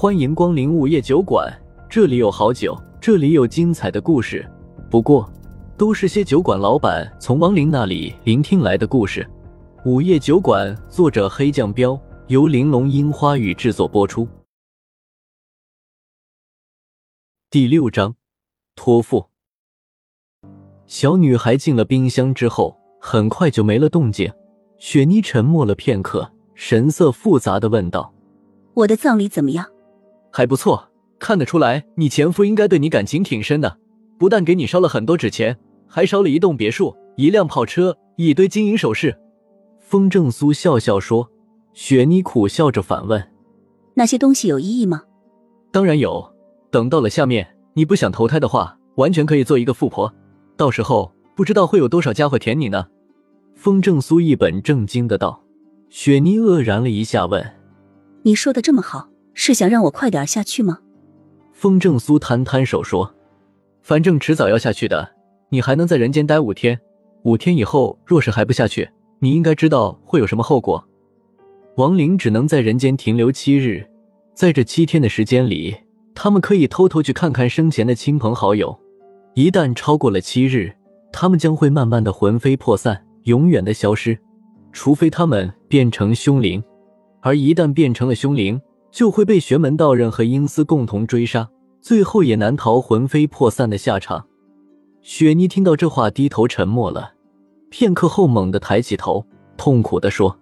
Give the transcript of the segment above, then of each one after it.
欢迎光临午夜酒馆，这里有好酒，这里有精彩的故事。不过，都是些酒馆老板从亡灵那里聆听来的故事。午夜酒馆，作者黑酱标，由玲珑樱花雨制作播出。第六章，托付。小女孩进了冰箱之后，很快就没了动静。雪妮沉默了片刻，神色复杂的问道：“我的葬礼怎么样？”还不错，看得出来你前夫应该对你感情挺深的，不但给你烧了很多纸钱，还烧了一栋别墅、一辆跑车、一堆金银首饰。风正苏笑笑说。雪妮苦笑着反问：“那些东西有意义吗？”“当然有，等到了下面，你不想投胎的话，完全可以做一个富婆，到时候不知道会有多少家伙舔你呢。”风正苏一本正经的道。雪妮愕然了一下，问：“你说的这么好？”是想让我快点下去吗？风正苏摊摊手说：“反正迟早要下去的，你还能在人间待五天。五天以后，若是还不下去，你应该知道会有什么后果。亡灵只能在人间停留七日，在这七天的时间里，他们可以偷偷去看看生前的亲朋好友。一旦超过了七日，他们将会慢慢的魂飞魄散，永远的消失，除非他们变成凶灵。而一旦变成了凶灵，就会被玄门道人和阴司共同追杀，最后也难逃魂飞魄散的下场。雪妮听到这话，低头沉默了片刻后，猛地抬起头，痛苦地说：“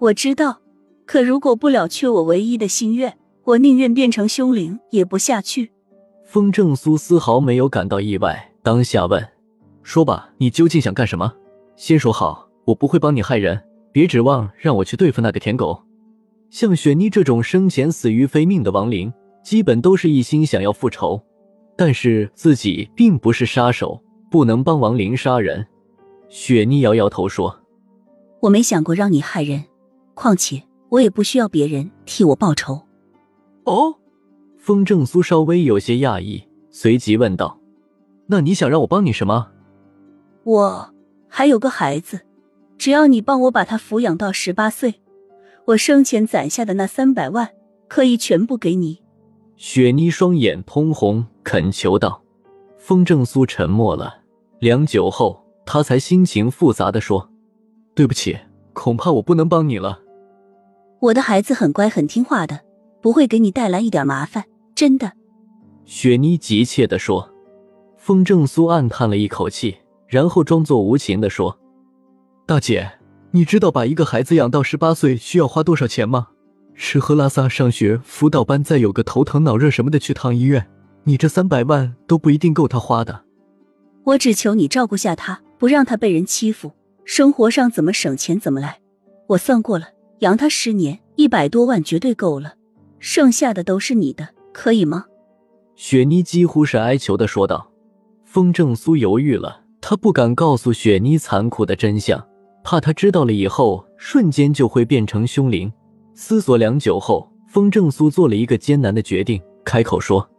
我知道，可如果不了却我唯一的心愿，我宁愿变成凶灵，也不下去。”风正苏丝毫没有感到意外，当下问：“说吧，你究竟想干什么？先说好，我不会帮你害人，别指望让我去对付那个舔狗。”像雪妮这种生前死于非命的亡灵，基本都是一心想要复仇，但是自己并不是杀手，不能帮亡灵杀人。雪妮摇摇头说：“我没想过让你害人，况且我也不需要别人替我报仇。”哦，风正苏稍微有些讶异，随即问道：“那你想让我帮你什么？”我还有个孩子，只要你帮我把他抚养到十八岁。我生前攒下的那三百万，可以全部给你。雪妮双眼通红，恳求道。风正苏沉默了良久后，他才心情复杂的说：“对不起，恐怕我不能帮你了。我的孩子很乖，很听话的，不会给你带来一点麻烦，真的。”雪妮急切的说。风正苏暗叹了一口气，然后装作无情的说：“大姐。”你知道把一个孩子养到十八岁需要花多少钱吗？吃喝拉撒、上学、辅导班，再有个头疼脑热什么的去趟医院，你这三百万都不一定够他花的。我只求你照顾下他，不让他被人欺负，生活上怎么省钱怎么来。我算过了，养他十年，一百多万绝对够了，剩下的都是你的，可以吗？雪妮几乎是哀求的说道。风正苏犹豫了，他不敢告诉雪妮残酷的真相。怕他知道了以后，瞬间就会变成凶灵。思索良久后，风正苏做了一个艰难的决定，开口说：“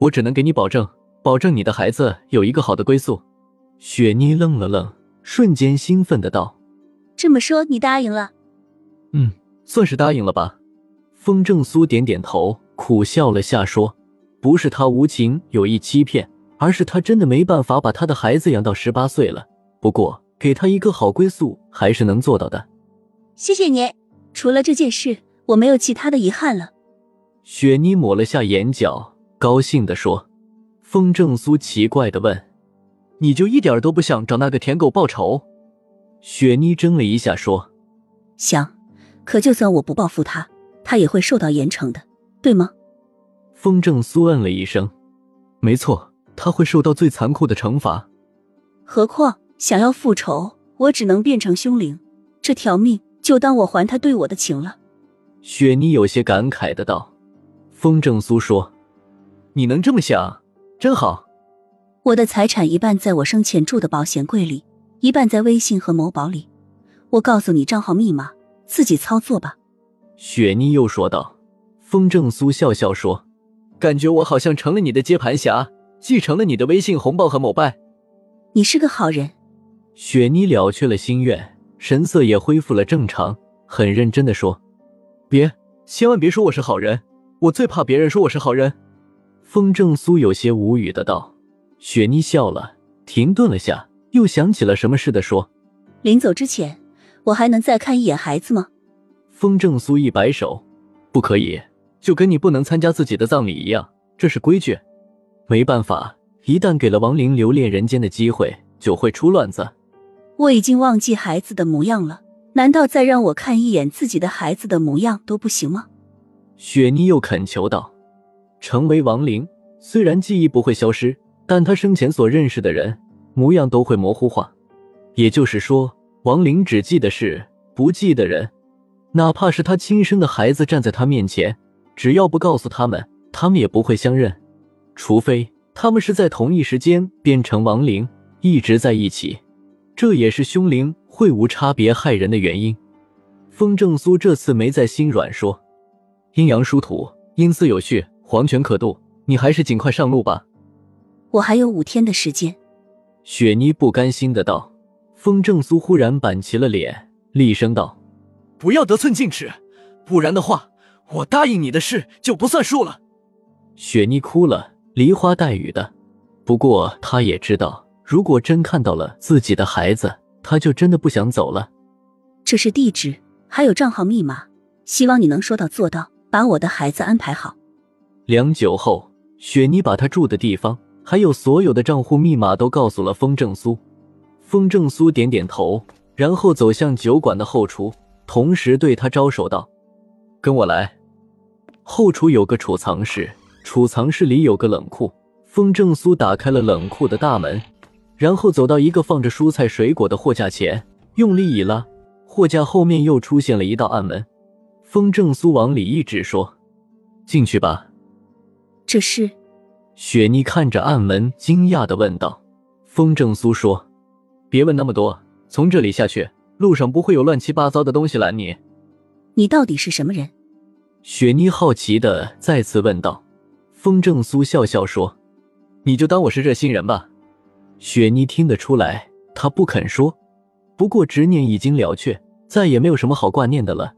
我只能给你保证，保证你的孩子有一个好的归宿。”雪妮愣了愣，瞬间兴奋的道：“这么说，你答应了？”“嗯，算是答应了吧。”风正苏点点头，苦笑了下说：“不是他无情有意欺骗，而是他真的没办法把他的孩子养到十八岁了。不过……”给他一个好归宿，还是能做到的。谢谢你，除了这件事，我没有其他的遗憾了。雪妮抹了下眼角，高兴地说。风正苏奇怪的问：“你就一点都不想找那个舔狗报仇？”雪妮怔了一下，说：“想，可就算我不报复他，他也会受到严惩的，对吗？”风正苏嗯了一声：“没错，他会受到最残酷的惩罚。何况……”想要复仇，我只能变成凶灵，这条命就当我还他对我的情了。雪妮有些感慨的道。风正苏说：“你能这么想，真好。”我的财产一半在我生前住的保险柜里，一半在微信和某宝里。我告诉你账号密码，自己操作吧。”雪妮又说道。风正苏笑笑说：“感觉我好像成了你的接盘侠，继承了你的微信红包和某拜。”你是个好人。雪妮了却了心愿，神色也恢复了正常，很认真的说：“别，千万别说我是好人，我最怕别人说我是好人。风正苏有些无语的道。雪妮笑了，停顿了下，又想起了什么似的说：“临走之前，我还能再看一眼孩子吗？”风正苏一摆手：“不可以，就跟你不能参加自己的葬礼一样，这是规矩。没办法，一旦给了亡灵留恋人间的机会，就会出乱子。”我已经忘记孩子的模样了，难道再让我看一眼自己的孩子的模样都不行吗？雪妮又恳求道：“成为亡灵，虽然记忆不会消失。”但他生前所认识的人模样都会模糊化，也就是说，亡灵只记得是不记得人，哪怕是他亲生的孩子站在他面前，只要不告诉他们，他们也不会相认，除非他们是在同一时间变成亡灵，一直在一起。这也是凶灵会无差别害人的原因。风正苏这次没再心软，说：“阴阳殊途，阴司有序，黄泉可渡，你还是尽快上路吧。”我还有五天的时间，雪妮不甘心的道。风正苏忽然板起了脸，厉声道：“不要得寸进尺，不然的话，我答应你的事就不算数了。”雪妮哭了，梨花带雨的。不过她也知道，如果真看到了自己的孩子，他就真的不想走了。这是地址，还有账号密码，希望你能说到做到，把我的孩子安排好。良久后，雪妮把她住的地方。还有所有的账户密码都告诉了风正苏，风正苏点点头，然后走向酒馆的后厨，同时对他招手道：“跟我来。”后厨有个储藏室，储藏室里有个冷库。风正苏打开了冷库的大门，然后走到一个放着蔬菜水果的货架前，用力一拉，货架后面又出现了一道暗门。风正苏往里一指，说：“进去吧。”这是。雪妮看着暗门，惊讶的问道：“风正苏说，别问那么多，从这里下去，路上不会有乱七八糟的东西拦你。你到底是什么人？”雪妮好奇的再次问道。风正苏笑笑说：“你就当我是热心人吧。”雪妮听得出来，她不肯说，不过执念已经了却，再也没有什么好挂念的了。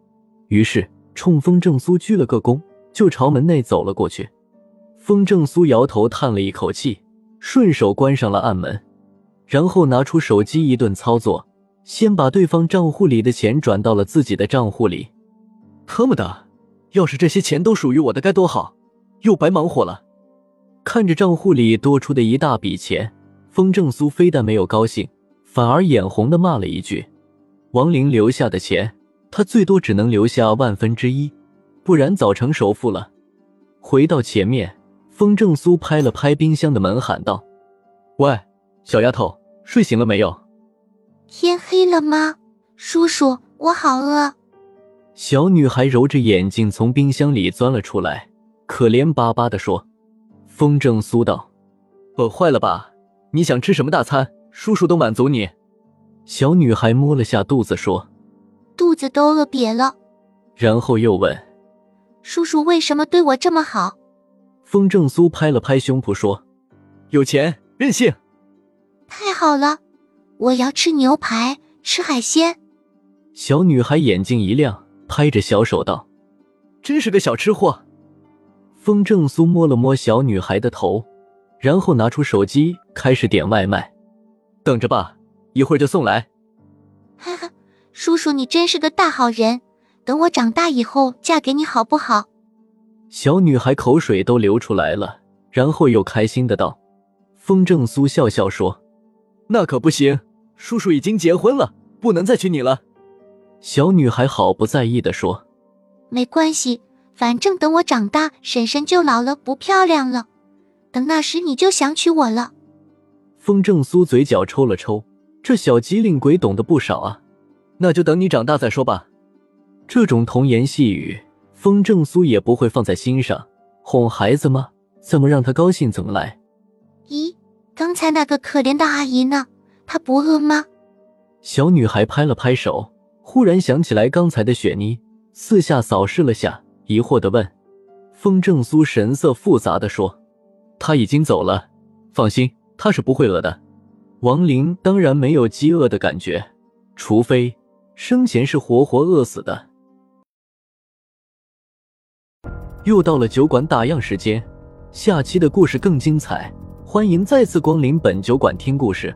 于是冲风正苏鞠了个躬，就朝门内走了过去。风正苏摇头，叹了一口气，顺手关上了暗门，然后拿出手机一顿操作，先把对方账户里的钱转到了自己的账户里。特么的，要是这些钱都属于我的该多好！又白忙活了。看着账户里多出的一大笔钱，风正苏非但没有高兴，反而眼红的骂了一句：“王玲留下的钱，他最多只能留下万分之一，不然早成首富了。”回到前面。风正苏拍了拍冰箱的门，喊道：“喂，小丫头，睡醒了没有？天黑了吗？叔叔，我好饿。”小女孩揉着眼睛从冰箱里钻了出来，可怜巴巴的说：“风正苏道，饿坏了吧？你想吃什么大餐，叔叔都满足你。”小女孩摸了下肚子说：“肚子都饿瘪了。”然后又问：“叔叔为什么对我这么好？”风正苏拍了拍胸脯说：“有钱任性，太好了！我要吃牛排，吃海鲜。”小女孩眼睛一亮，拍着小手道：“真是个小吃货。”风正苏摸了摸小女孩的头，然后拿出手机开始点外卖。“等着吧，一会儿就送来。”哈哈，叔叔你真是个大好人，等我长大以后嫁给你好不好？小女孩口水都流出来了，然后又开心的道：“风正苏笑笑说，那可不行，叔叔已经结婚了，不能再娶你了。”小女孩毫不在意的说：“没关系，反正等我长大，婶婶就老了，不漂亮了，等那时你就想娶我了。”风正苏嘴角抽了抽，这小机灵鬼懂得不少啊，那就等你长大再说吧。这种童言细语。风正苏也不会放在心上，哄孩子吗？怎么让他高兴怎么来。咦，刚才那个可怜的阿姨呢？她不饿吗？小女孩拍了拍手，忽然想起来刚才的雪妮，四下扫视了下，疑惑的问：“风正苏神色复杂的说，他已经走了，放心，他是不会饿的。王林当然没有饥饿的感觉，除非生前是活活饿死的。”又到了酒馆打烊时间，下期的故事更精彩，欢迎再次光临本酒馆听故事。